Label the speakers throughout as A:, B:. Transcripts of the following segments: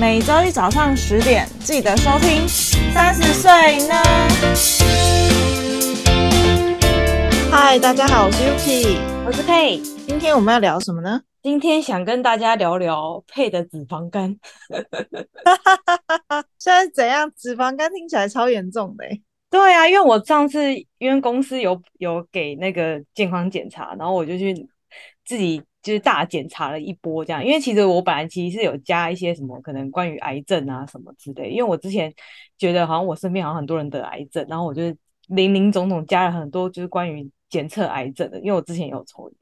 A: 每周一早上十点记得收听。三十岁呢？嗨，大家好，我是 Yuki，
B: 我是佩。
A: 今天我们要聊什么呢？
B: 今天想跟大家聊聊佩的脂肪肝。
A: 现在怎样？脂肪肝听起来超严重的。
B: 对啊，因为我上次因为公司有有给那个健康检查，然后我就去自己。就是大检查了一波这样，因为其实我本来其实是有加一些什么可能关于癌症啊什么之类，因为我之前觉得好像我身边好像很多人得癌症，然后我就林林总总加了很多就是关于检测癌症的，因为我之前有抽烟。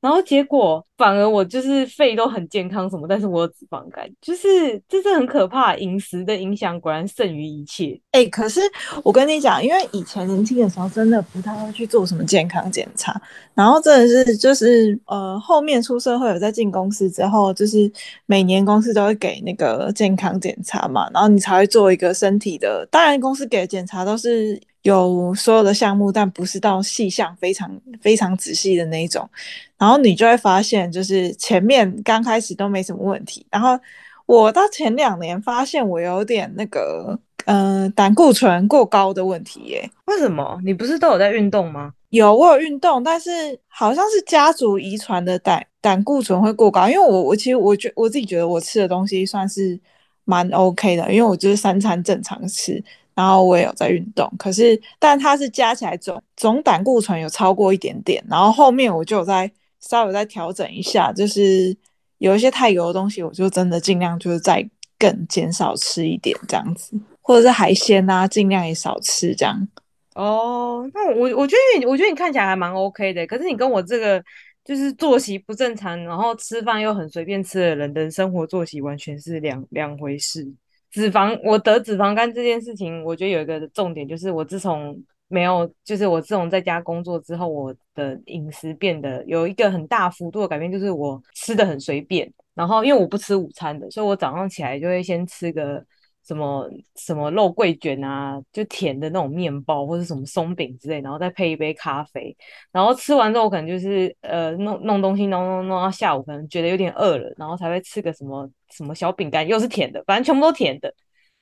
B: 然后结果反而我就是肺都很健康什么，但是我有脂肪肝，就是这是很可怕。饮食的影响果然胜于一切。
A: 哎、可是我跟你讲，因为以前年轻的时候真的不太会去做什么健康检查，然后真的是就是呃后面出社会有在进公司之后，就是每年公司都会给那个健康检查嘛，然后你才会做一个身体的。当然公司给的检查都是。有所有的项目，但不是到细项非常非常仔细的那一种，然后你就会发现，就是前面刚开始都没什么问题，然后我到前两年发现我有点那个，呃，胆固醇过高的问题耶。
B: 为什么？你不是都有在运动吗？
A: 有，我有运动，但是好像是家族遗传的胆胆固醇会过高，因为我我其实我觉我自己觉得我吃的东西算是蛮 OK 的，因为我就是三餐正常吃。然后我也有在运动，可是但它是加起来总总胆固醇有超过一点点，然后后面我就有在稍微再调整一下，就是有一些太油的东西，我就真的尽量就是再更减少吃一点这样子，或者是海鲜啊，尽量也少吃这样。
B: 哦，那我我觉得你我觉得你看起来还蛮 OK 的，可是你跟我这个就是作息不正常，然后吃饭又很随便吃的人的生活作息完全是两两回事。脂肪，我得脂肪肝这件事情，我觉得有一个重点，就是我自从没有，就是我自从在家工作之后，我的饮食变得有一个很大幅度的改变，就是我吃的很随便。然后因为我不吃午餐的，所以我早上起来就会先吃个什么什么肉桂卷啊，就甜的那种面包或者什么松饼之类，然后再配一杯咖啡。然后吃完之后，可能就是呃弄弄东西弄弄弄到下午，可能觉得有点饿了，然后才会吃个什么。什么小饼干又是甜的，反正全部都甜的，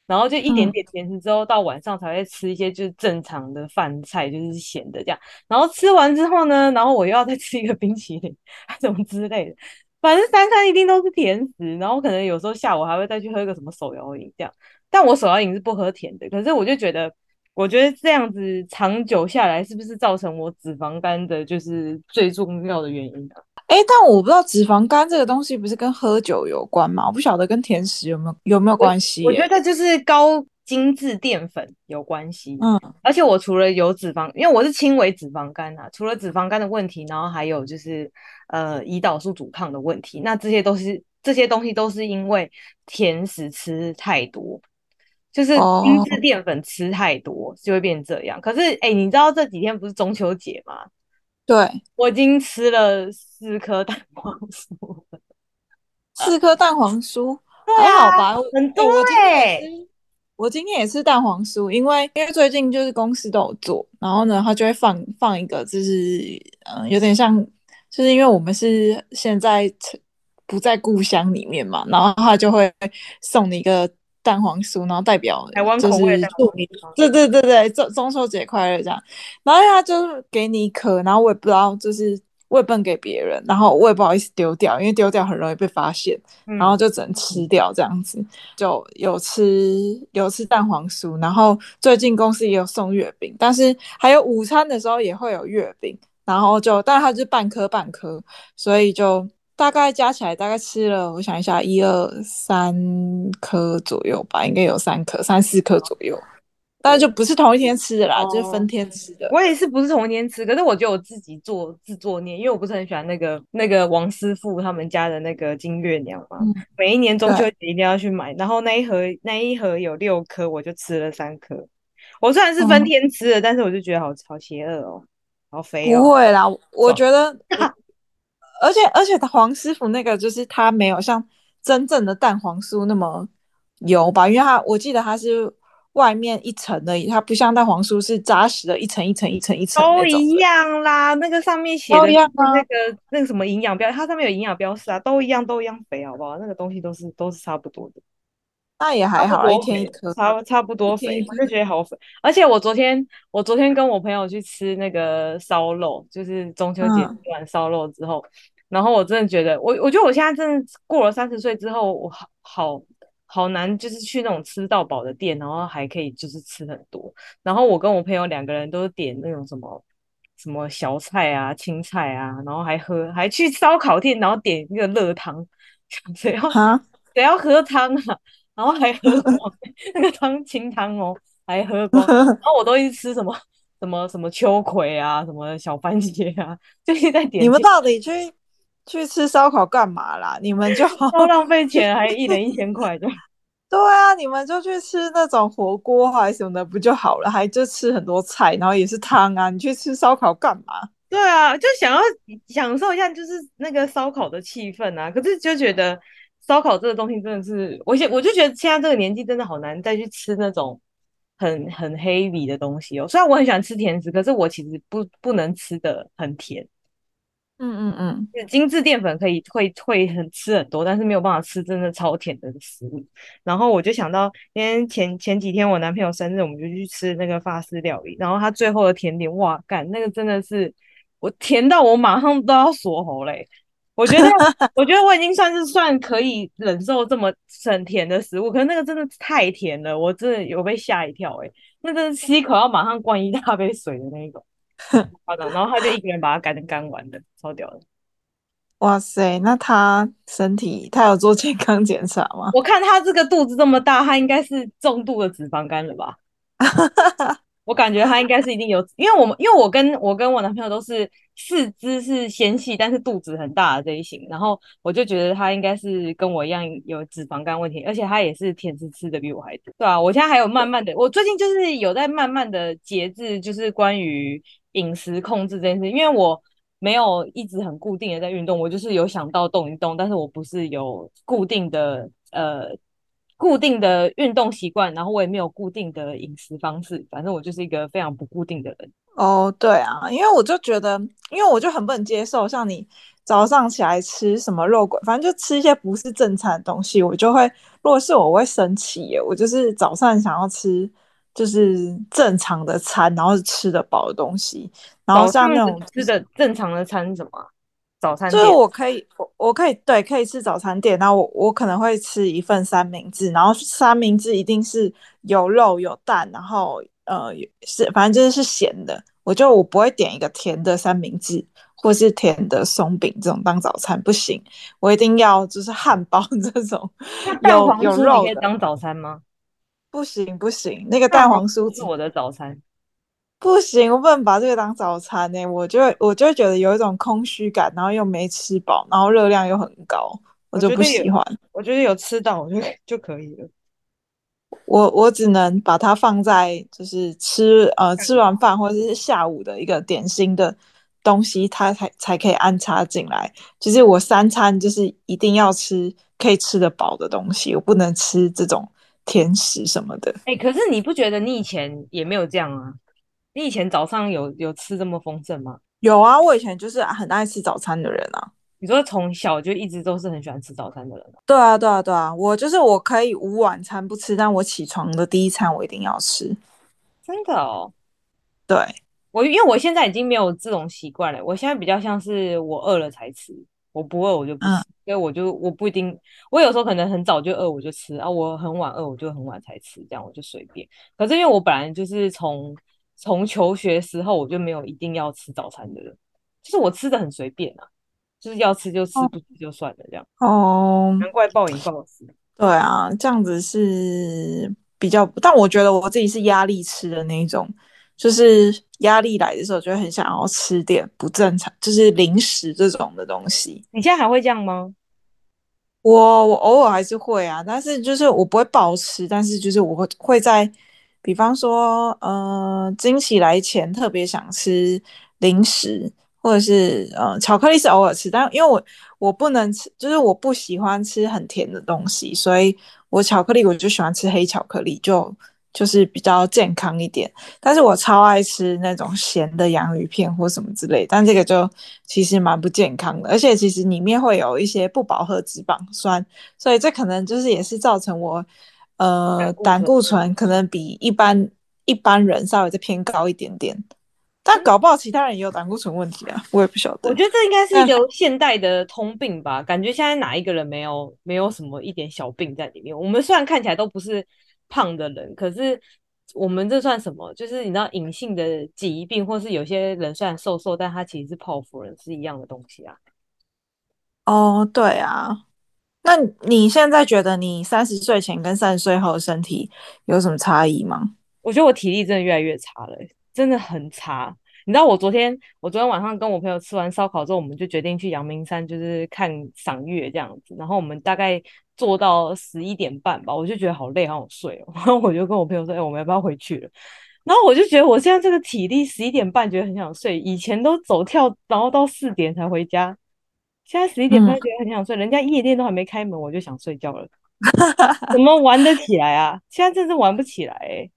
B: 然后就一点点甜食之后，嗯、到晚上才会吃一些就是正常的饭菜，就是咸的这样。然后吃完之后呢，然后我又要再吃一个冰淇淋，什么之类的，反正三餐一定都是甜食。然后可能有时候下午还会再去喝个什么手摇饮这样。但我手摇饮是不喝甜的，可是我就觉得，我觉得这样子长久下来，是不是造成我脂肪肝的，就是最重要的原因呢？
A: 哎，但我不知道脂肪肝这个东西不是跟喝酒有关吗？我不晓得跟甜食有没有有没有关系。
B: 我，我觉得就是高精致淀粉有关系。嗯，而且我除了有脂肪，因为我是轻微脂肪肝啊，除了脂肪肝的问题，然后还有就是呃胰岛素阻抗的问题。那这些都是这些东西都是因为甜食吃太多，就是精致淀粉吃太多，哦，就会变这样。可是哎，你知道这几天不是中秋节吗？
A: 对，
B: 我已经吃了四颗蛋黄酥，
A: 四颗蛋黄酥
B: 还好吧？
A: 很多哎。我今天也吃蛋黄酥，因为因为最近就是公司都有做，然后呢，他就会放放一个，就是嗯、呃，有点像，就是因为我们是现在不在故乡里面嘛，然后他就会送你一个。蛋黄酥，然后代表就是祝你，对对对对，中中秋节快乐这样。然后他就给你一颗，然后我也不知道，就是我也不能给别人，然后我也不好意思丢掉，因为丢掉很容易被发现，然后就只能吃掉这样子。就有吃有吃蛋黄酥，然后最近公司也有送月饼，但是还有午餐的时候也会有月饼，然后就但它就是半颗半颗，所以就。大概加起来大概吃了，我想一下，一二三颗左右吧，应该有三颗、三四颗左右。但是就不是同一天吃的啦，哦、就是分天吃的。
B: 我也是不是同一天吃，可是我觉得我自己做自作孽，因为我不是很喜欢那个那个王师傅他们家的那个金月娘嘛。嗯、每一年中秋节一定要去买，然后那一盒那一盒有六颗，我就吃了三颗。我虽然是分天吃的，嗯、但是我就觉得好好邪恶哦，好肥哦。
A: 不会啦，我觉得。而且而且，黄师傅那个就是他没有像真正的蛋黄酥那么油吧？因为他我记得他是外面一层而已，它不像蛋黄酥是扎实的一层一层一层一层。
B: 都一样啦，那个上面写的那个那个什么营养标，它上面有营养标示啊，都一样都一样肥，好不好？那个东西都是都是差不多的。
A: 那也还好，一天一颗，
B: 差差不多肥，我就觉得好肥。而且我昨天，我昨天跟我朋友去吃那个烧肉，就是中秋节吃完烧肉之后，嗯、然后我真的觉得，我我觉得我现在真的过了三十岁之后，我好好好难，就是去那种吃到饱的店，然后还可以就是吃很多。然后我跟我朋友两个人都点那种什么什么小菜啊、青菜啊，然后还喝，还去烧烤店，然后点那个热汤，谁要谁要喝汤啊？然后还喝光 那个汤清汤哦，还喝光。然后我都一直吃什么什么什么秋葵啊，什么小番茄啊，就一直在点。
A: 你们到底去去吃烧烤干嘛啦？你们就
B: 超浪费钱，还一人一千块的。
A: 对啊，你们就去吃那种火锅还是什么的不就好了？还就吃很多菜，然后也是汤啊。你去吃烧烤干嘛？
B: 对啊，就想要享受一下就是那个烧烤的气氛啊。可是就觉得。烧烤这个东西真的是，我现我就觉得现在这个年纪真的好难再去吃那种很很 heavy 的东西哦。虽然我很喜欢吃甜食，可是我其实不不能吃的很甜。
A: 嗯嗯嗯，
B: 精致淀粉可以会会很吃很多，但是没有办法吃真的超甜的食物。然后我就想到，因为前前几天我男朋友生日，我们就去吃那个法式料理，然后他最后的甜点，哇，干那个真的是我甜到我马上都要锁喉嘞。我觉得，我觉得我已经算是算可以忍受这么很甜的食物，可是那个真的太甜了，我真的有被吓一跳诶、欸，那个吸一口要马上灌一大杯水的那一种，好的，然后他就一个人把它干成干完的，超屌的。
A: 哇塞，那他身体他有做健康检查吗？
B: 我看他这个肚子这么大，他应该是重度的脂肪肝了吧？我感觉他应该是一定有，因为我们因为我跟我跟我男朋友都是四肢是纤细，但是肚子很大的这一型，然后我就觉得他应该是跟我一样有脂肪肝问题，而且他也是甜食吃的比我还多，对啊，我现在还有慢慢的，我最近就是有在慢慢的节制，就是关于饮食控制这件事，因为我没有一直很固定的在运动，我就是有想到动一动，但是我不是有固定的呃。固定的运动习惯，然后我也没有固定的饮食方式，反正我就是一个非常不固定的人。
A: 哦，对啊，因为我就觉得，因为我就很不能接受，像你早上起来吃什么肉桂，反正就吃一些不是正餐的东西，我就会，如果是我，我会生气耶。我就是早上想要吃就是正常的餐，然后是吃得饱的东西，然后像那种
B: 吃的正常的餐是什么？早餐
A: 就是我可以，我我可以对，可以吃早餐店，然后我我可能会吃一份三明治，然后三明治一定是有肉有蛋，然后呃是反正就是是咸的，我就我不会点一个甜的三明治或是甜的松饼这种当早餐，不行，我一定要就是汉堡 这种有有肉
B: 可以当早餐吗？
A: 不行不行，那个蛋黄酥
B: 是我的早餐。
A: 不行，我不能把这个当早餐呢、欸。我就我就会觉得有一种空虚感，然后又没吃饱，然后热量又很高，我就不喜欢。
B: 我觉得有吃到，我就 就可以了。
A: 我我只能把它放在就是吃呃吃完饭或者是下午的一个点心的东西，它才才可以安插进来。就是我三餐就是一定要吃可以吃得饱的东西，我不能吃这种甜食什么的。
B: 哎、欸，可是你不觉得你以前也没有这样啊？你以前早上有有吃这么丰盛吗？
A: 有啊，我以前就是很爱吃早餐的人啊。
B: 你说从小就一直都是很喜欢吃早餐的人啊？
A: 对啊，对啊，对啊，我就是我可以午晚餐不吃，但我起床的第一餐我一定要吃。
B: 真的哦？
A: 对，
B: 我因为我现在已经没有这种习惯了，我现在比较像是我饿了才吃，我不饿我就不吃，嗯、所以我就我不一定，我有时候可能很早就饿我就吃啊，我很晚饿我就很晚才吃，这样我就随便。可是因为我本来就是从从求学时候我就没有一定要吃早餐的人，就是我吃的很随便啊，就是要吃就吃，不吃就算了这样。
A: 哦，
B: 难怪暴饮暴食。
A: 对啊，这样子是比较，但我觉得我自己是压力吃的那种，就是压力来的时候就会很想要吃点不正常，就是零食这种的东西。
B: 你现在还会这样吗？
A: 我我偶尔还是会啊，但是就是我不会暴吃，但是就是我会会在。比方说，呃，惊喜来前特别想吃零食，或者是呃巧克力是偶尔吃，但因为我我不能吃，就是我不喜欢吃很甜的东西，所以我巧克力我就喜欢吃黑巧克力，就就是比较健康一点。但是我超爱吃那种咸的洋芋片或什么之类，但这个就其实蛮不健康的，而且其实里面会有一些不饱和脂肪酸，所以这可能就是也是造成我。呃胆固醇可能比一般一般人稍微再偏高一点点。但搞不好其他人也有胆固醇问题啊，我也不晓得。
B: 我觉得这应该是一个现代的通病吧，感觉现在哪一个人没有没有什么一点小病在里面？我们虽然看起来都不是胖的人，可是我们这算什么？就是你知道隐性的疾病，或是有些人虽然瘦瘦，但他其实是泡芙人，是一样的东西啊。
A: 哦，对啊。那你现在觉得你三十岁前跟三十岁后的身体有什么差异吗？
B: 我觉得我体力真的越来越差了欸。真的很差，你知道我昨天，我昨天晚上跟我朋友吃完烧烤之后，我们就决定去阳明山，就是看赏月这样子。然后我们大概坐到十一点半吧，我就觉得好累，好想睡哦。然后我就跟我朋友说：“哎，我们要不要回去了？”然后我就觉得我现在这个体力，十一点半觉得很想睡，以前都走跳，然后到四点才回家，现在十一点半觉得很想睡。嗯、人家夜店都还没开门，我就想睡觉了，怎么玩得起来啊？现在真是玩不起来，欸，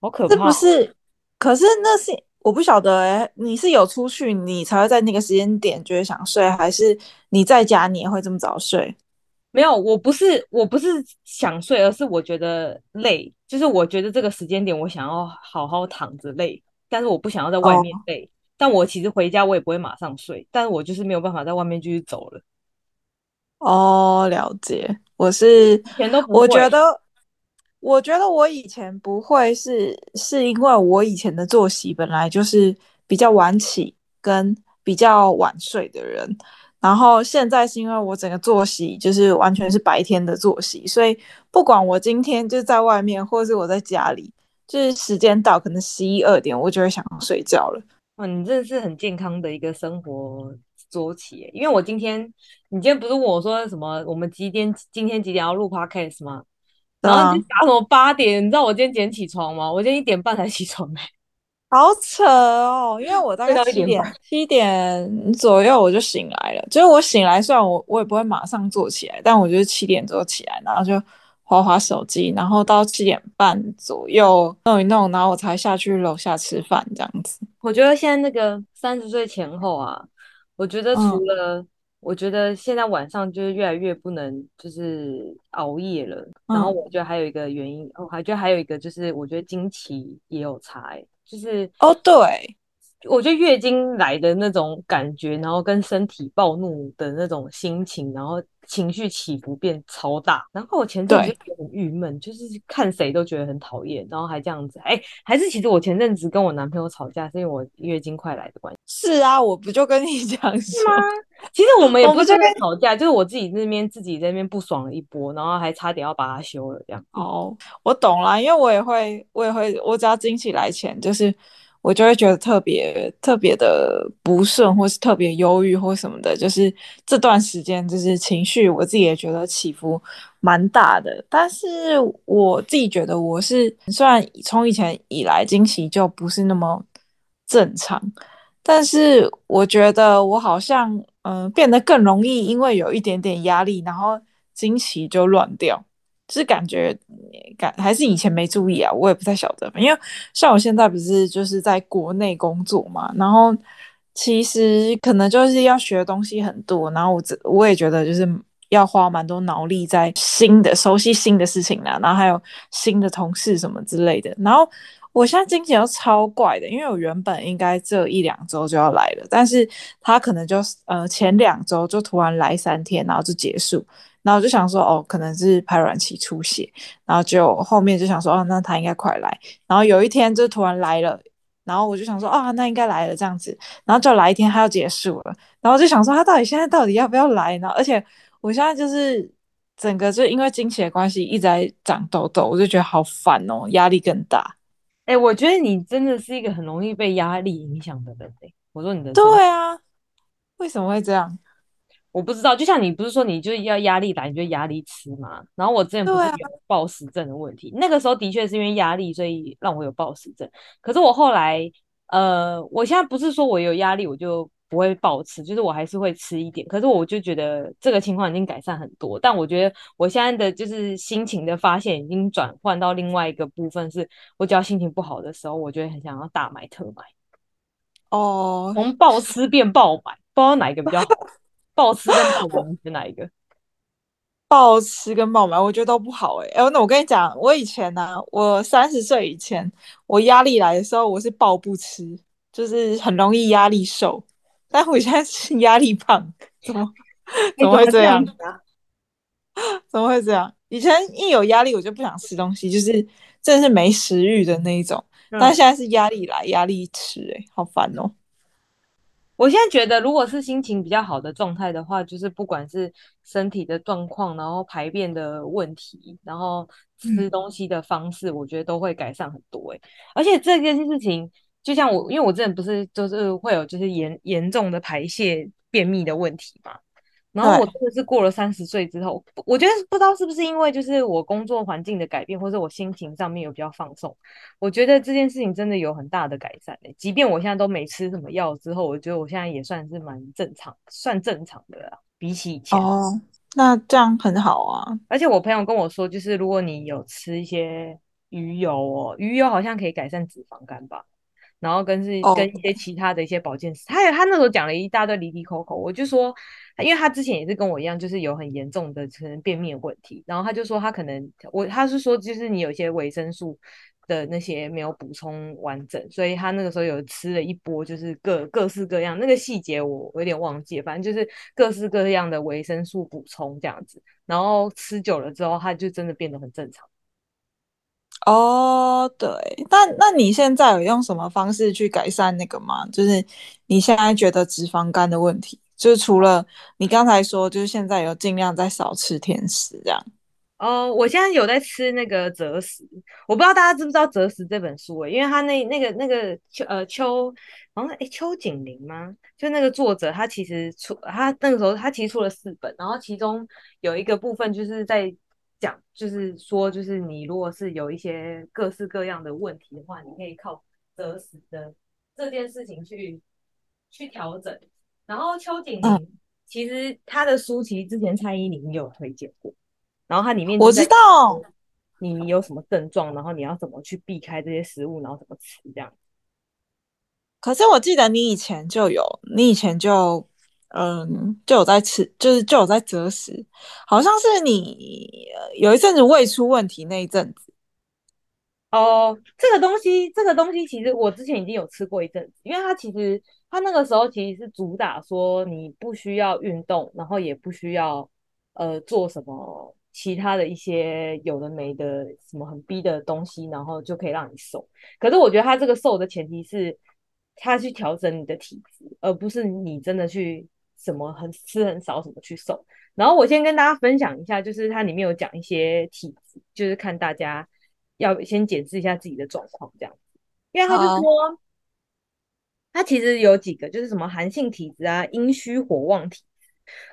B: 好可怕，
A: 这！不是？可是那是我不晓得哎、欸，你是有出去你才会在那个时间点觉得想睡，还是你在家你也会这么早睡？
B: 没有，我不是我不是想睡，而是我觉得累，就是我觉得这个时间点我想要好好躺着累，但是我不想要在外面累。哦、但我其实回家我也不会马上睡，但是我就是没有办法在外面继续走了。
A: 哦，了解，我是
B: 以前都不会，
A: 我觉得。我觉得我以前不会是，是因为我以前的作息本来就是比较晚起跟比较晚睡的人，然后现在是因为我整个作息就是完全是白天的作息，所以不管我今天就在外面，或是我在家里，就是时间到可能十一二点，我就会想要睡觉了。
B: 哇，你这是很健康的一个生活作息，因为我今天，你今天不是问我说什么，我们几点今天几点要录 podcast 吗？然后你打什么八点？你知道我今天几点起床吗？我今天一点半才起床哎，
A: 好扯哦！因为我大概七点七点左右我就醒来了，就是我醒来，虽然我我也不会马上坐起来，但我就是七点左右起来，然后就滑滑手机，然后到七点半左右弄一弄，然后我才下去楼下吃饭这样子。
B: 我觉得现在那个三十岁前后啊，我觉得除了、嗯。我觉得现在晚上就是越来越不能就是熬夜了，嗯、然后我觉得还有一个原因，我还觉得还有一个就是我觉得经期也有差、欸，就是
A: 哦对，
B: 我觉得月经来的那种感觉，然后跟身体暴怒的那种心情，然后。情绪起伏变超大，然后我前阵子就很郁闷，就是看谁都觉得很讨厌，然后还这样子，哎，还是其实我前阵子跟我男朋友吵架，是因为我月经快来的关系。
A: 是啊，我不就跟你讲是吗？
B: 其实我们 也不是在吵架，就是我自己那边自己在那边不爽了一波，然后还差点要把它休了这样。
A: 哦，我懂了，因为我也会，我也会，我只要经期来前就是。我就会觉得特别特别的不顺，或是特别忧郁，或什么的。就是这段时间，就是情绪，我自己也觉得起伏蛮大的。但是我自己觉得，我是虽然从以前以来经期就不是那么正常，但是我觉得我好像嗯、变得更容易，因为有一点点压力，然后经期就乱掉。是感觉感还是以前没注意啊，我也不太晓得。因为像我现在不是就是在国内工作嘛，然后其实可能就是要学的东西很多，然后我我也觉得就是要花蛮多脑力在新的熟悉新的事情啦，然后还有新的同事什么之类的。然后我现在经期都超怪的，因为我原本应该这一两周就要来了，但是他可能就呃前两周就突然来三天，然后就结束。然后我就想说，哦，可能是排卵期出血，然后就后面就想说，哦，那他应该快来。然后有一天就突然来了，然后我就想说，啊，那应该来了这样子。然后就来一天，他要结束了。然后就想说，他到底现在到底要不要来呢？而且我现在就是整个就因为经期的关系一直在长痘痘，我就觉得好烦哦，压力更大。
B: 哎，我觉得你真的是一个很容易被压力影响的人。我说你的
A: 对啊，为什么会这样？
B: 我不知道，就像你不是说你就是要压力来，你就压力吃嘛。然后我之前不是有暴食症的问题，啊、那个时候的确是因为压力，所以让我有暴食症。可是我后来，呃，我现在不是说我有压力我就不会暴吃，就是我还是会吃一点。可是我就觉得这个情况已经改善很多。但我觉得我现在的就是心情的发现已经转换到另外一个部分，是我只要心情不好的时候，我就会很想要大买特买。
A: 哦，
B: 从暴吃变暴买，不知道哪一个比较好。暴吃跟暴买是哪一个？
A: 暴吃跟暴买，我觉得都不好哎、欸。哎，那我跟你讲，我以前呢、啊，我三十岁以前，我压力来的时候，我是暴不吃，就是很容易压力瘦。但我现在是压力胖，怎么怎么会这样？怎么，会这样？以前一有压力，我就不想吃东西，就是真的是没食欲的那一种。嗯、但现在是压力来，压力吃、欸，哎，好烦哦。
B: 我现在觉得，如果是心情比较好的状态的话，就是不管是身体的状况，然后排便的问题，然后吃东西的方式，嗯、我觉得都会改善很多。诶，而且这件事情，就像我，因为我之前不是就是会有就是严严重的排泄便秘的问题嘛。然后我真的是过了三十岁之后，我觉得不知道是不是因为就是我工作环境的改变，或者我心情上面有比较放松，我觉得这件事情真的有很大的改善诶。即便我现在都没吃什么药之后，我觉得我现在也算是蛮正常，算正常的啦，比起以前。
A: 哦，那这样很好啊。
B: 而且我朋友跟我说，就是如果你有吃一些鱼油哦，鱼油好像可以改善脂肪肝吧。然后跟是跟一些其他的一些保健师，还有他那时候讲了一大堆离离口口，我就说，因为他之前也是跟我一样，就是有很严重的可能便秘的问题，然后他就说他可能我他是说就是你有一些维生素的那些没有补充完整，所以他那个时候有吃了一波，就是各各式各样那个细节我我有点忘记，反正就是各式各样的维生素补充这样子，然后吃久了之后，他就真的变得很正常。
A: 哦，对，那那你现在有用什么方式去改善那个吗？就是你现在觉得脂肪肝的问题，就是除了你刚才说，就是现在有尽量在少吃甜食这样。
B: 哦，我现在有在吃那个择食，我不知道大家知不知道《择食》这本书诶，因为他那那个那个邱呃邱，好像诶邱景林吗？就那个作者，他其实出他那个时候他其实出了四本，然后其中有一个部分就是在。讲就是说，就是你如果是有一些各式各样的问题的话，你可以靠择食的这件事情去去调整。然后邱景林其实他的书其实之前蔡依林有推荐过，然后它里面
A: 我知道
B: 你有什么症状，然后你要怎么去避开这些食物，然后怎么吃这样。
A: 可是我记得你以前就有，你以前就。嗯，就有在吃，就是就有在择食，好像是你有一阵子胃出问题那一阵子。
B: 哦，这个东西，这个东西其实我之前已经有吃过一阵子，因为它其实它那个时候其实是主打说你不需要运动，然后也不需要呃做什么其他的一些有的没的什么很逼的东西，然后就可以让你瘦。可是我觉得它这个瘦的前提是它去调整你的体质，而不是你真的去。什么很吃很少，什么去瘦。然后我先跟大家分享一下，就是它里面有讲一些体质，就是看大家要先检视一下自己的状况这样子。因为他就说，他其实有几个，就是什么寒性体质啊、阴虚火旺体。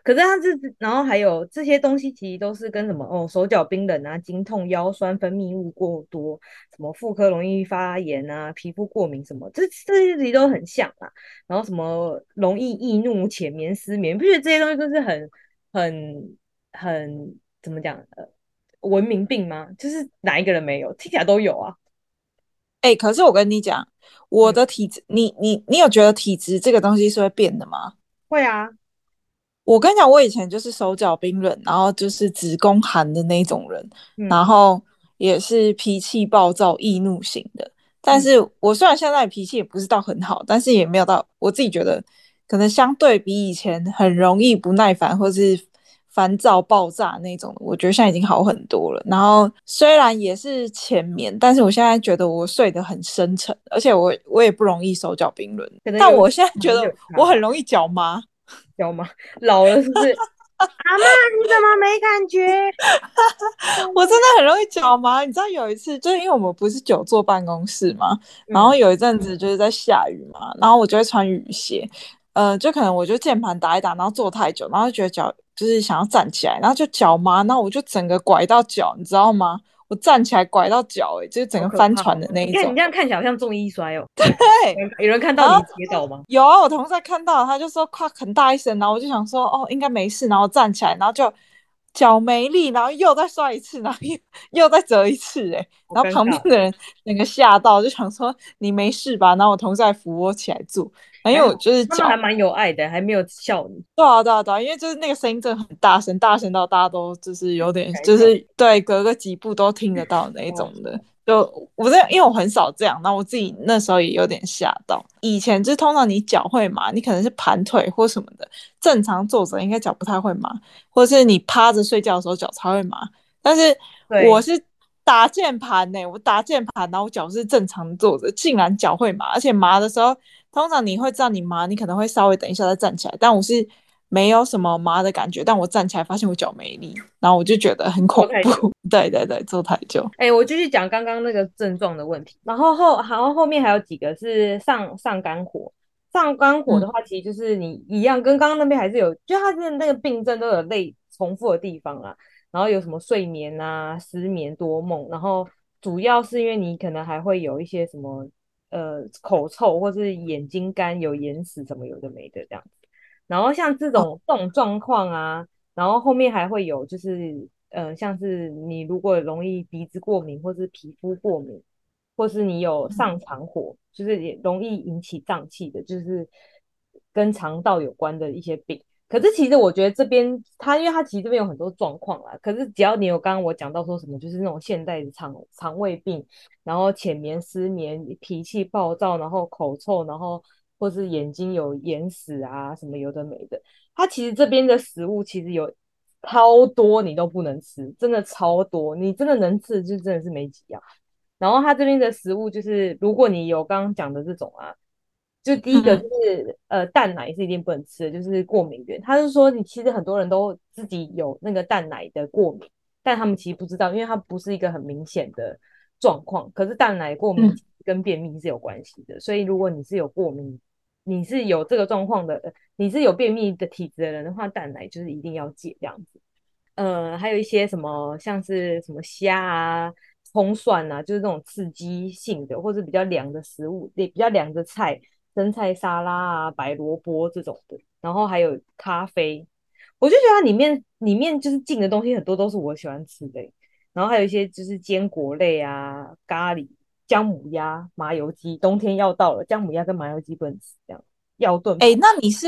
B: 可是它这，然后还有这些东西，其实都是跟什么哦，手脚冰冷啊，经痛、腰酸、分泌物过多，什么妇科容易发炎啊，皮肤过敏什么，这这些其实都很像啊。然后什么容易易怒、浅眠、失眠，不觉得这些东西都是很很很怎么讲呃文明病吗？就是哪一个人没有？听起来都有啊。
A: 哎、欸，可是我跟你讲，我的体质，嗯、你你你有觉得体质这个东西是会变的吗？
B: 会啊。
A: 我跟你讲，我以前就是手脚冰冷，然后就是子宫寒的那种人，
B: 嗯、
A: 然后也是脾气暴躁、易怒型的。但是我虽然现在脾气也不是到很好，但是也没有到我自己觉得可能相对比以前很容易不耐烦或是烦躁爆炸那种，我觉得现在已经好很多了。然后虽然也是浅眠，但是我现在觉得我睡得很深沉，而且我我也不容易手脚冰冷。但我现在觉得我很容易脚麻。
B: 有吗？老了是不是？阿嬷，你怎么没感觉？
A: 我真的很容易脚麻。你知道有一次，就是因为我们不是久坐办公室嘛，嗯、然后有一阵子就是在下雨嘛，然后我就会穿雨鞋，呃，就可能我就键盘打一打，然后坐太久，然后就觉得脚就是想要站起来，然后就脚麻，然后我就整个拐到脚，你知道吗？我站起来拐到脚，哎，就是整个翻船的那一种。
B: 你看你这样看起来好像重易摔哦。
A: 对，
B: 有人看到你跌倒吗？
A: 有啊，我同事看到，他就说夸很大一声，然后我就想说哦，应该没事，然后站起来，然后就脚没力，然后又再摔一次，然后又又再折一次，哎，然后旁边的人整个吓到，就想说你没事吧？然后我同事还扶我起来住，很有就是
B: 他们还蛮有爱的，还没有笑你。
A: 对啊对啊对啊，因为就是那个声音真的很大声，大声到大家都就是有点就是对隔个几步都听得到那种的。就我这样，因为我很少这样，那我自己那时候也有点吓到。以前就是通常你脚会麻，你可能是盘腿或什么的，正常坐着应该脚不太会麻，或者是你趴着睡觉的时候脚才会麻。但是我是打键盘呢，我打键盘，然后我脚是正常坐着，竟然脚会麻，而且麻的时候，通常你会知道你麻，你可能会稍微等一下再站起来，但我是。没有什么麻的感觉，但我站起来发现我脚没力，然后我就觉得很恐怖。对对对，坐太久。
B: 哎、欸，我继续讲刚刚那个症状的问题，然后后然后后面还有几个是上上肝火，上肝火的话，其实就是你一样，跟刚刚那边还是有，就它是那个病症都有类重复的地方啊。然后有什么睡眠啊、失眠多梦，然后主要是因为你可能还会有一些什么呃口臭，或是眼睛干、有眼屎什么有的没的这样子。然后像这种这种状况啊，然后后面还会有就是，呃，像是你如果容易鼻子过敏，或是皮肤过敏，或是你有上肠火，就是也容易引起胀气的，就是跟肠道有关的一些病。可是其实我觉得这边它，因为它其实这边有很多状况啦。可是只要你有刚刚我讲到说什么，就是那种现代的肠肠胃病，然后浅眠、失眠、脾气暴躁，然后口臭，然后。或是眼睛有眼屎啊，什么有的没的，它其实这边的食物其实有超多，你都不能吃，真的超多，你真的能吃就真的是没几样。然后它这边的食物就是，如果你有刚刚讲的这种啊，就第一个就是、嗯、呃蛋奶是一定不能吃的，就是过敏源。他是说你其实很多人都自己有那个蛋奶的过敏，但他们其实不知道，因为它不是一个很明显的状况。可是蛋奶过敏跟便秘是有关系的，嗯、所以如果你是有过敏。你是有这个状况的，你是有便秘的体质的人的话，蛋奶就是一定要戒这样子。呃，还有一些什么像是什么虾啊、葱蒜啊，就是这种刺激性的或者比较凉的食物，也比较凉的菜，生菜沙拉啊、白萝卜这种的。然后还有咖啡，我就觉得它里面里面就是进的东西很多都是我喜欢吃的。然后还有一些就是坚果类啊、咖喱。姜母鸭、麻油鸡，冬天要到了，姜母鸭跟麻油鸡不能吃，这样要炖。哎、
A: 欸，那你是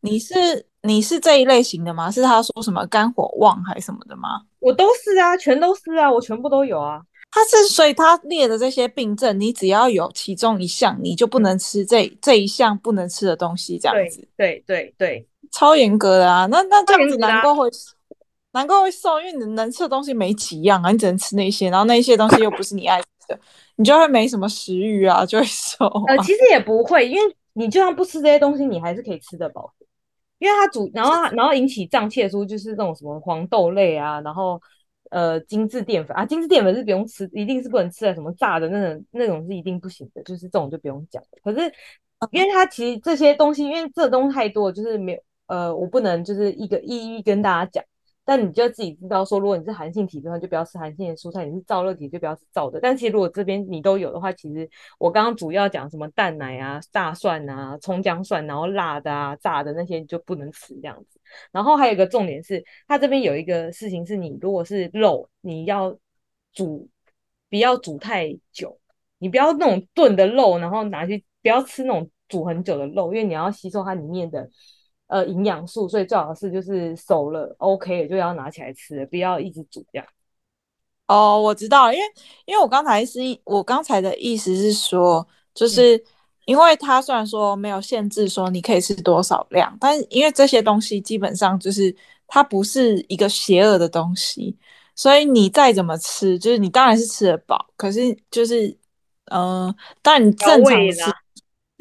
A: 你是你是这一类型的吗？是他说什么肝火旺还是什么的吗？
B: 我都是啊，全都是啊，我全部都有啊。
A: 他是所以他列的这些病症，你只要有其中一项，你就不能吃这这一项不能吃的东西，这样子。
B: 对对对对，
A: 超严格的啊。那那这样子难怪会难怪会瘦，因为你能吃的东西没几样啊，你只能吃那些，然后那些东西又不是你爱吃的。你就会没什么食欲啊，就会瘦啊。
B: 呃，其实也不会，因为你就算不吃这些东西，你还是可以吃得饱。因为它主，然后然后引起胀气的时候，就是那种什么黄豆类啊，然后呃精致淀粉啊，精致淀粉是不用吃，一定是不能吃的。什么炸的那种那种是一定不行的，就是这种就不用讲。可是因为它其实这些东西，因为这东西太多，就是没有呃，我不能就是一个一一跟大家讲。但你就自己知道说，如果你是寒性体质的话，就不要吃寒性的蔬菜；你是燥热体就不要吃燥的。但其实如果这边你都有的话，其实我刚刚主要讲什么蛋奶啊、大蒜啊、葱姜蒜，然后辣的啊、炸的那些你就不能吃这样子。然后还有一个重点是，它这边有一个事情是你如果是肉，你要煮不要煮太久，你不要那种炖的肉，然后拿去不要吃那种煮很久的肉，因为你要吸收它里面的。呃，营养素，所以最好是就是熟了，OK 了就要拿起来吃，不要一直煮这样。
A: 哦，我知道了，因为因为我刚才是，我刚才的意思是说，就是因为它虽然说没有限制说你可以吃多少量，但是因为这些东西基本上就是它不是一个邪恶的东西，所以你再怎么吃，就是你当然是吃得饱，可是就是嗯、呃，当然你正常吃。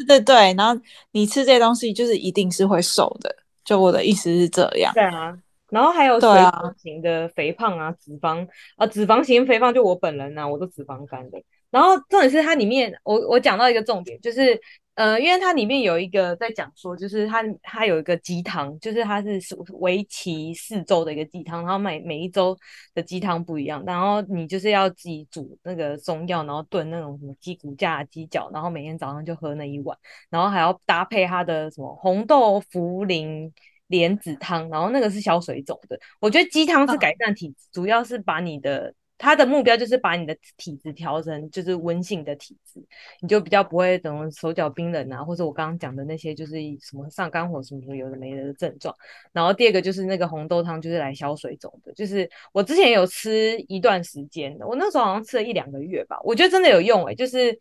A: 对对对，然后你吃这些东西就是一定是会瘦的，就我的意思是这样。
B: 对啊，然后还有水肿型的肥胖啊，脂肪啊，脂肪型肥胖就我本人呐、啊，我都脂肪肝的。然后重点是它里面，我我讲到一个重点就是。呃，因为它里面有一个在讲说，就是它它有一个鸡汤，就是它是为期四周的一个鸡汤，然后每每一周的鸡汤不一样，然后你就是要自己煮那个中药，然后炖那种什么鸡骨架、鸡脚，然后每天早上就喝那一碗，然后还要搭配它的什么红豆茯苓莲子汤，然后那个是消水肿的。我觉得鸡汤是改善体质，主要是把你的他的目标就是把你的体质调成就是温性的体质，你就比较不会等手脚冰冷啊，或者我刚刚讲的那些就是什么上肝火什么什么有的没的症状。然后第二个就是那个红豆汤，就是来消水肿的。就是我之前有吃一段时间的，我那时候好像吃了一两个月吧，我觉得真的有用诶、就是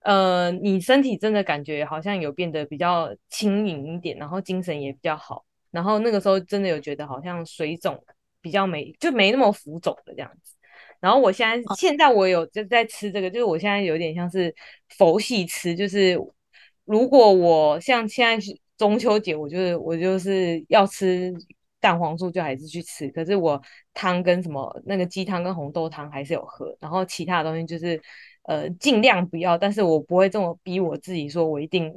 B: 呃，你身体真的感觉好像有变得比较轻盈一点，然后精神也比较好。然后那个时候真的有觉得好像水肿比较没就没那么浮肿的这样子。然后我现在现在我有就在吃这个，就是我现在有点像是佛系吃，就是如果我像现在是中秋节，我就是我就是要吃蛋黄酥，就还是去吃。可是我汤跟什么那个鸡汤跟红豆汤还是有喝，然后其他的东西就是呃尽量不要，但是我不会这么逼我自己，说我一定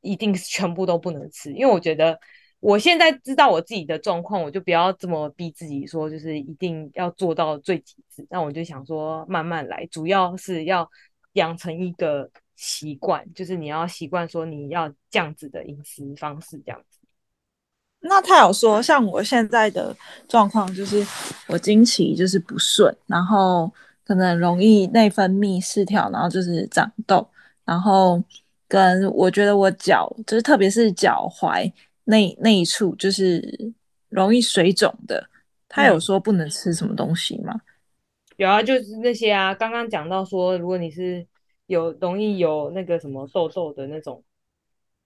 B: 一定全部都不能吃，因为我觉得。我现在知道我自己的状况，我就不要这么逼自己，说就是一定要做到最极致。那我就想说慢慢来，主要是要养成一个习惯，就是你要习惯说你要这样子的饮食方式，这样子。
A: 那他有说，像我现在的状况，就是我经期就是不顺，然后可能容易内分泌失调，然后就是长痘，然后跟我觉得我脚就是特别是脚踝。那那一处就是容易水肿的，他有说不能吃什么东西吗？
B: 嗯、有啊，就是那些啊，刚刚讲到说，如果你是有容易有那个什么痘痘的那种，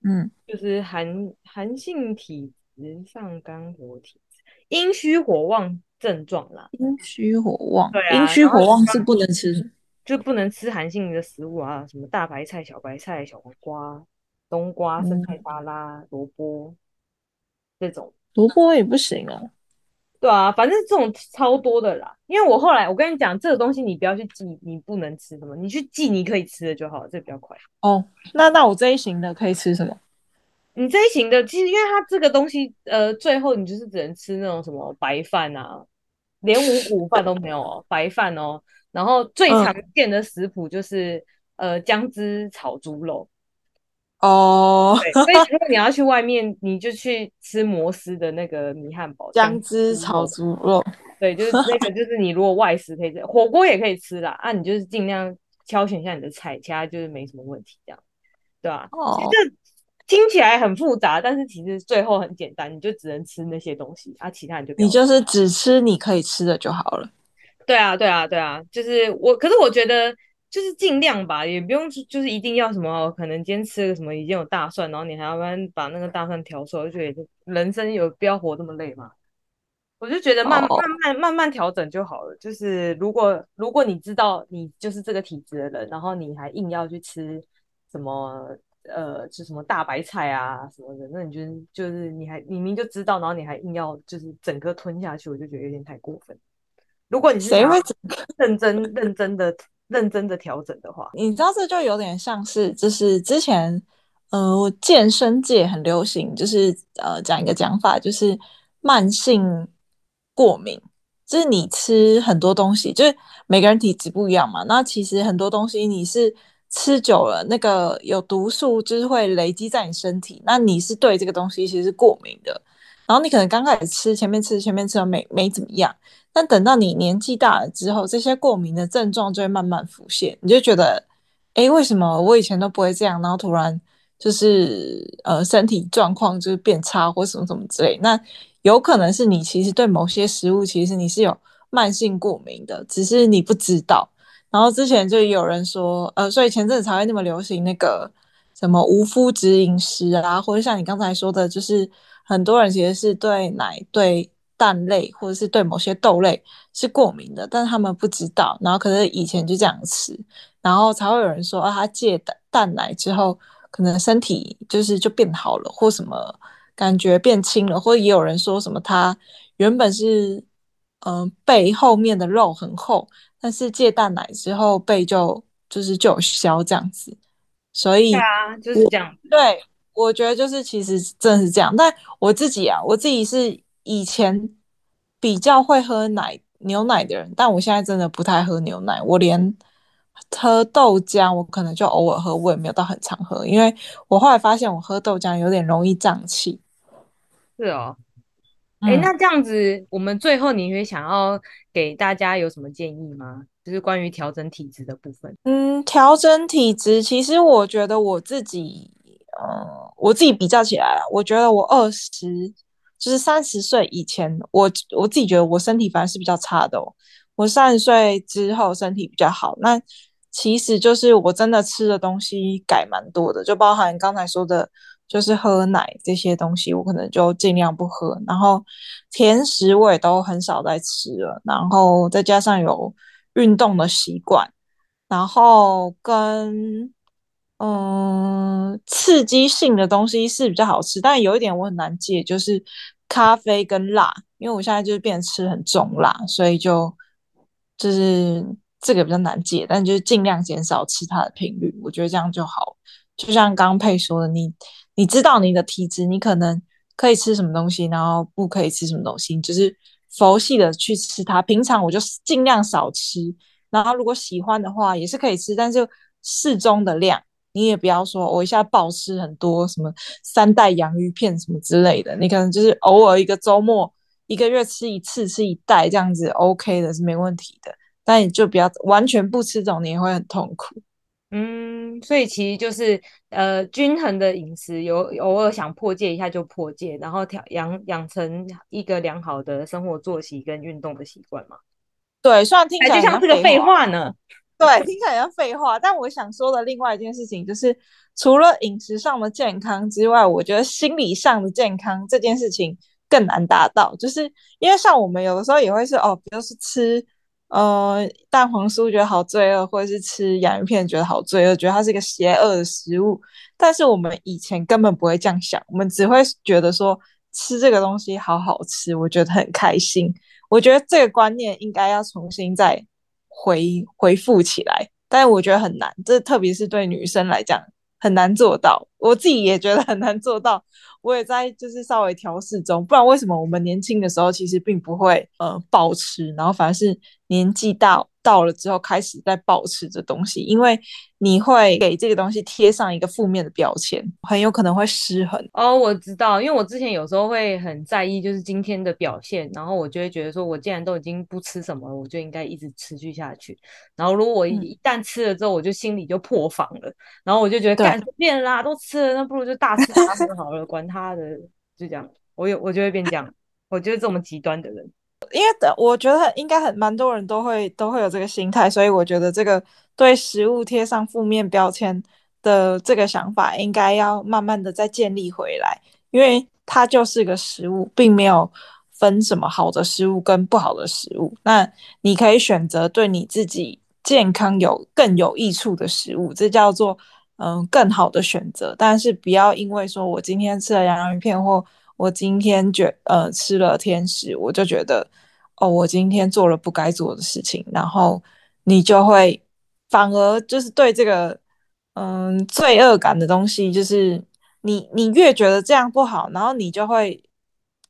A: 嗯，
B: 就是寒寒性体质、上肝火体质、阴虚火旺症状啦。
A: 阴虚火旺，
B: 对啊，
A: 阴虚火旺是不能吃，
B: 就不能吃寒性的食物啊，什么大白菜、小白菜、小黄瓜、冬瓜、生菜沙拉、萝卜。这种
A: 萝卜也不行啊，
B: 对啊，反正这种超多的啦。因为我后来我跟你讲，这个东西你不要去记，你不能吃什么，你去记你可以吃的就好了，这个比较快。
A: 哦，那那我这一型的可以吃什么？
B: 你这一型的，其实因为它这个东西，呃，最后你就是只能吃那种什么白饭啊，连五谷饭都没有哦，白饭哦。然后最常见的食谱就是、嗯、呃姜汁炒猪肉。
A: 哦、oh，
B: 所以如果你要去外面，你就去吃摩斯的那个米汉堡，
A: 姜汁炒猪肉。
B: 对，就是那个，就是你如果外食可以吃，火锅也可以吃啦。啊，你就是尽量挑选一下你的菜，其他就是没什么问题，这样，对吧？哦，其实听起来很复杂，但是其实最后很简单，你就只能吃那些东西，啊，其他你就
A: 你就是只吃你可以吃的就好了。
B: 对啊，对啊，对啊，就是我，可是我觉得。就是尽量吧，也不用就是一定要什么，可能今天吃了什么已经有大蒜，然后你还要不然把那个大蒜调出来，就觉得人生有必要活这么累吗？我就觉得慢慢慢慢慢慢调整就好了。就是如果如果你知道你就是这个体质的人，然后你还硬要去吃什么呃，吃什么大白菜啊什么的，那你就就是你还明明就知道，然后你还硬要就是整个吞下去，我就觉得有点太过分。如果你是谁会认真认真的？认真的调整的话，
A: 你知道这就有点像是，就是之前，呃，健身界很流行，就是呃，讲一个讲法，就是慢性过敏，就是你吃很多东西，就是每个人体质不一样嘛。那其实很多东西你是吃久了，那个有毒素就是会累积在你身体，那你是对这个东西其实是过敏的。然后你可能刚开始吃，前面吃前面吃了没没怎么样。但等到你年纪大了之后，这些过敏的症状就会慢慢浮现，你就觉得，哎，为什么我以前都不会这样，然后突然就是呃身体状况就是变差或什么什么之类。那有可能是你其实对某些食物其实你是有慢性过敏的，只是你不知道。然后之前就有人说，呃，所以前阵子才会那么流行那个什么无麸质饮食啊，或者像你刚才说的，就是很多人其实是对奶对。蛋类或者是对某些豆类是过敏的，但是他们不知道，然后可是以前就这样吃，然后才会有人说啊，他戒蛋蛋奶之后，可能身体就是就变好了，或什么感觉变轻了，或者也有人说什么他原本是嗯、呃、背后面的肉很厚，但是戒蛋奶之后背就就是就有消这样子，所以
B: 对啊，就是这样，
A: 对，我觉得就是其实真的是这样，但我自己啊，我自己是。以前比较会喝奶牛奶的人，但我现在真的不太喝牛奶。我连喝豆浆，我可能就偶尔喝，我也没有到很常喝，因为我后来发现我喝豆浆有点容易胀气。
B: 是哦，哎、那这样子，我们最后你会想要给大家有什么建议吗？就是关于调整体质的部分。
A: 嗯，调整体质，其实我觉得我自己，嗯，我自己比较起来，我觉得我二十，就是三十岁以前，我我自己觉得我身体反而是比较差的哦。我三十岁之后身体比较好，那其实就是我真的吃的东西改蛮多的，就包含刚才说的。就是喝奶这些东西，我可能就尽量不喝。然后甜食我也都很少再吃了。然后再加上有运动的习惯，然后跟嗯刺激性的东西是比较好吃，但有一点我很难戒，就是咖啡跟辣。因为我现在就是变吃很重辣，所以就就是这个比较难戒，但就是尽量减少吃它的频率。我觉得这样就好。就像刚刚佩说的，你。你知道你的体质，你可能可以吃什么东西，然后不可以吃什么东西，就是佛系的去吃它。平常我就尽量少吃，然后如果喜欢的话也是可以吃，但是适中的量。你也不要说我一下暴吃很多，什么三袋洋芋片什么之类的。你可能就是偶尔一个周末，一个月吃一次，吃一袋这样子，OK 的是没问题的。但你就不要完全不吃这种，你也会很痛苦。
B: 嗯，所以其实就是呃均衡的饮食，有偶尔想破戒一下就破戒，然后调养养成一个良好的生活作息跟运动的习惯嘛。
A: 对，虽然听起来
B: 就像是个废话呢。
A: 对，听起来像废话，但我想说的另外一件事情就是，除了饮食上的健康之外，我觉得心理上的健康这件事情更难达到，就是因为像我们有的时候也会是哦，比如是吃。呃，蛋黄酥觉得好罪恶，或者是吃洋芋片觉得好罪恶，觉得它是一个邪恶的食物。但是我们以前根本不会这样想，我们只会觉得说吃这个东西好好吃，我觉得很开心。我觉得这个观念应该要重新再回回复起来，但是我觉得很难，这特别是对女生来讲很难做到。我自己也觉得很难做到。我也在就是稍微调试中，不然为什么我们年轻的时候其实并不会呃保持，然后反而是年纪到到了之后开始在暴吃这东西，因为你会给这个东西贴上一个负面的标签，很有可能会失衡。
B: 哦，我知道，因为我之前有时候会很在意就是今天的表现，然后我就会觉得说我既然都已经不吃什么了，我就应该一直持续下去。然后如果我一旦吃了之后，我就心里就破防了，然后我就觉得改变啦，都吃了，那不如就大吃大喝好了，管。他的就这样，我有我就会变这样，我就是这么极端的人，
A: 因为的我觉得应该很蛮多人都会都会有这个心态，所以我觉得这个对食物贴上负面标签的这个想法，应该要慢慢的再建立回来，因为它就是个食物，并没有分什么好的食物跟不好的食物，那你可以选择对你自己健康有更有益处的食物，这叫做。嗯，更好的选择，但是不要因为说我今天吃了洋芋片，或我今天觉呃吃了甜食，我就觉得哦，我今天做了不该做的事情，然后你就会反而就是对这个嗯罪恶感的东西，就是你你越觉得这样不好，然后你就会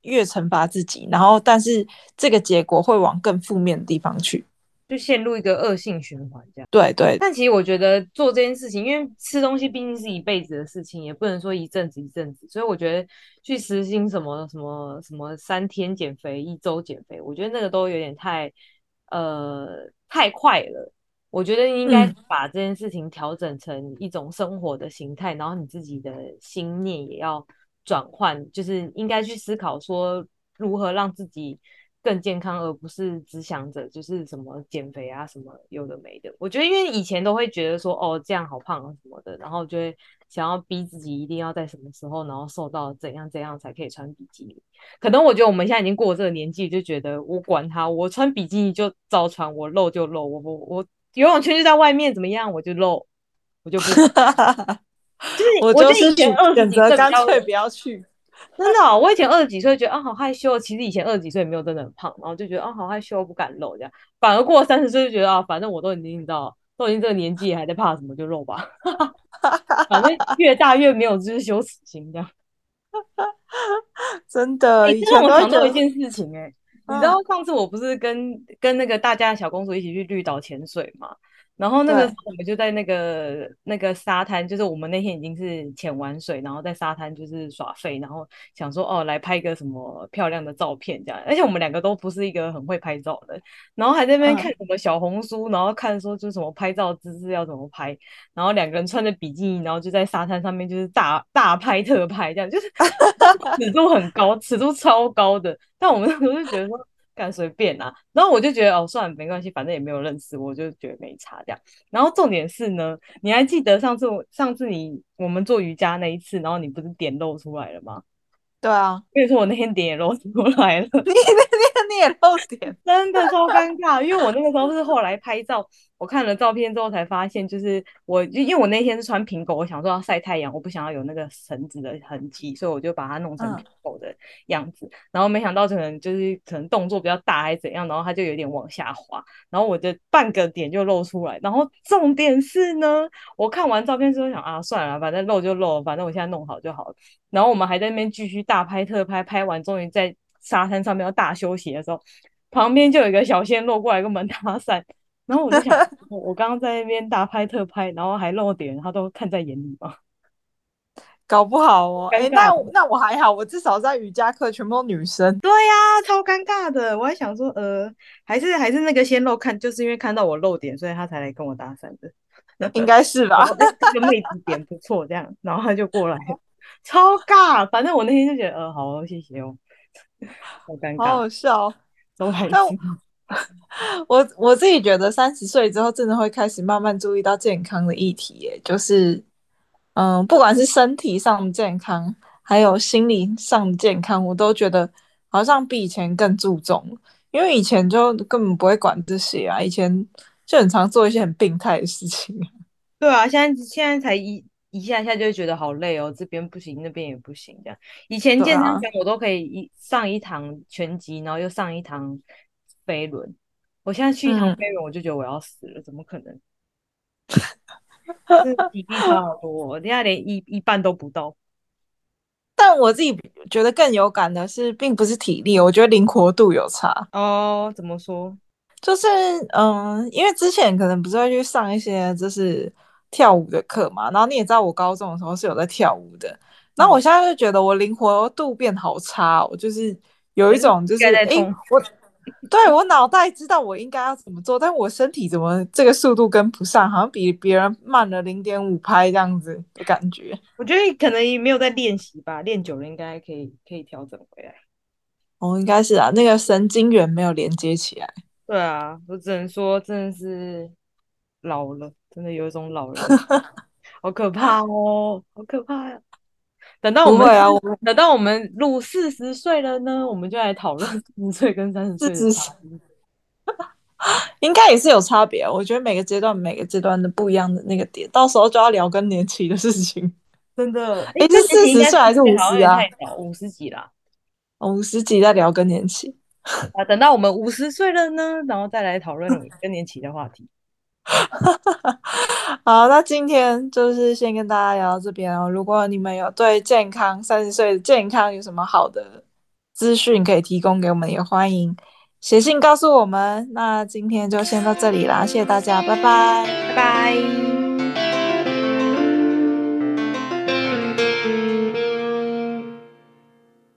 A: 越惩罚自己，然后但是这个结果会往更负面的地方去。
B: 就陷入一个恶性循环，这样。
A: 对对。
B: 但其实我觉得做这件事情，因为吃东西毕竟是一辈子的事情，也不能说一阵子一阵子。所以我觉得去实行什么什么什么三天减肥、一周减肥，我觉得那个都有点太呃太快了。我觉得应该把这件事情调整成一种生活的形态，嗯、然后你自己的心念也要转换，就是应该去思考说如何让自己。更健康，而不是只想着就是什么减肥啊，什么有的没的。我觉得，因为以前都会觉得说，哦，这样好胖啊什么的，然后就会想要逼自己一定要在什么时候，然后瘦到怎样怎样才可以穿比基尼。可能我觉得我们现在已经过了这个年纪，就觉得我管他，我穿比基尼就照穿，我露就露，我我我游泳圈就在外面怎么样，我就露，我就不。就是
A: 我就是选择干脆不要去。
B: 真的、哦，我以前二十几岁觉得啊好害羞，其实以前二十几岁没有真的很胖，然后就觉得啊好害羞，不敢露这样。反而过了三十岁就觉得啊，反正我都已经你知道，都已经这个年纪还在怕什么就露吧，反正越大越没有就是羞耻心这样。
A: 真的，欸、
B: 以前我想到一件事情哎、欸，你知道上次我不是跟跟那个大家小公主一起去绿岛潜水嘛？然后那个时候我们就在那个那个沙滩，就是我们那天已经是潜完水，然后在沙滩就是耍废，然后想说哦，来拍个什么漂亮的照片这样。而且我们两个都不是一个很会拍照的，然后还在那边看什么小红书，嗯、然后看说就是什么拍照姿势要怎么拍，然后两个人穿着比基尼，然后就在沙滩上面就是大大拍特拍这样，就是 尺度很高，尺度超高的。但我们那时候就觉得说。干随便啊，然后我就觉得哦，算了，没关系，反正也没有认识，我就觉得没差这样。然后重点是呢，你还记得上次上次你我们做瑜伽那一次，然后你不是点露出来了吗？
A: 对啊，
B: 跟你说我那天点也露出来了，你那
A: 天你也露点，
B: 真的超尴尬，因为我那个时候是后来拍照。我看了照片之后才发现，就是我，就因为我那天是穿平狗，我想说要晒太阳，我不想要有那个绳子的痕迹，所以我就把它弄成平狗的样子。嗯、然后没想到可能就是可能动作比较大还是怎样，然后它就有点往下滑，然后我的半个点就露出来。然后重点是呢，我看完照片之后想啊，算了，反正露就露，反正我现在弄好就好了。然后我们还在那边继续大拍特拍，拍完终于在沙滩上面要大休息的时候，旁边就有一个小鲜肉过来跟我们 搭讪。然后我就想，我我刚刚在那边大拍特拍，然后还露点，他都看在眼里吗？
A: 搞不好哦。哎，那那我还好，我至少在瑜伽课全部都女生。
B: 对呀、啊，超尴尬的。我还想说，呃，还是还是那个鲜肉看，就是因为看到我露点，所以他才来跟我搭讪的。
A: 应该是吧？
B: 这个妹子点不错，这样，然后他就过来，超尬。反正我那天就觉得，呃，好，谢谢哦。好尴尬，
A: 好好笑，
B: 都还行。
A: 我我自己觉得三十岁之后，真的会开始慢慢注意到健康的议题，耶，就是，嗯，不管是身体上的健康，还有心理上的健康，我都觉得好像比以前更注重，因为以前就根本不会管这些啊，以前就很常做一些很病态的事情。
B: 对啊，现在现在才一一下下就会觉得好累哦，这边不行，那边也不行，这样。以前健身房我都可以一上一堂拳击，然后又上一堂。飞轮，我现在去一趟飞轮，我就觉得我要死了，嗯、怎么可能？这体力差好多，我现在连一一半都不到。
A: 但我自己觉得更有感的是，并不是体力，我觉得灵活度有差。
B: 哦，怎么说？
A: 就是嗯，因为之前可能不是会去上一些就是跳舞的课嘛，然后你也知道，我高中的时候是有在跳舞的，嗯、然后我现在就觉得我灵活度变好差，我就是有一种就是哎、欸、我。对，我脑袋知道我应该要怎么做，但我身体怎么这个速度跟不上，好像比别人慢了零点五拍这样子的感觉。
B: 我觉得可能也没有在练习吧，练久了应该可以可以调整回来。
A: 哦，应该是啊，那个神经元没有连接起来。
B: 对啊，我只能说真的是老了，真的有一种老了，好可怕哦，好可怕呀、啊。等到我们等到我们录四十岁了呢，我们就来讨论 四十岁跟三十岁的。
A: 应该也是有差别，我觉得每个阶段每个阶段的不一样的那个点，到时候就要聊更年期的事情。
B: 真的，
A: 哎，是四十岁还是五十啊？
B: 五十几啦，
A: 五十几再聊更年期
B: 啊。等到我们五十岁了呢，然后再来讨论更年期的话题。
A: 好，那今天就是先跟大家聊到这边哦。如果你们有对健康三十岁的健康有什么好的资讯可以提供给我们，也欢迎写信告诉我们。那今天就先到这里啦，谢谢大家，拜拜，
B: 拜拜。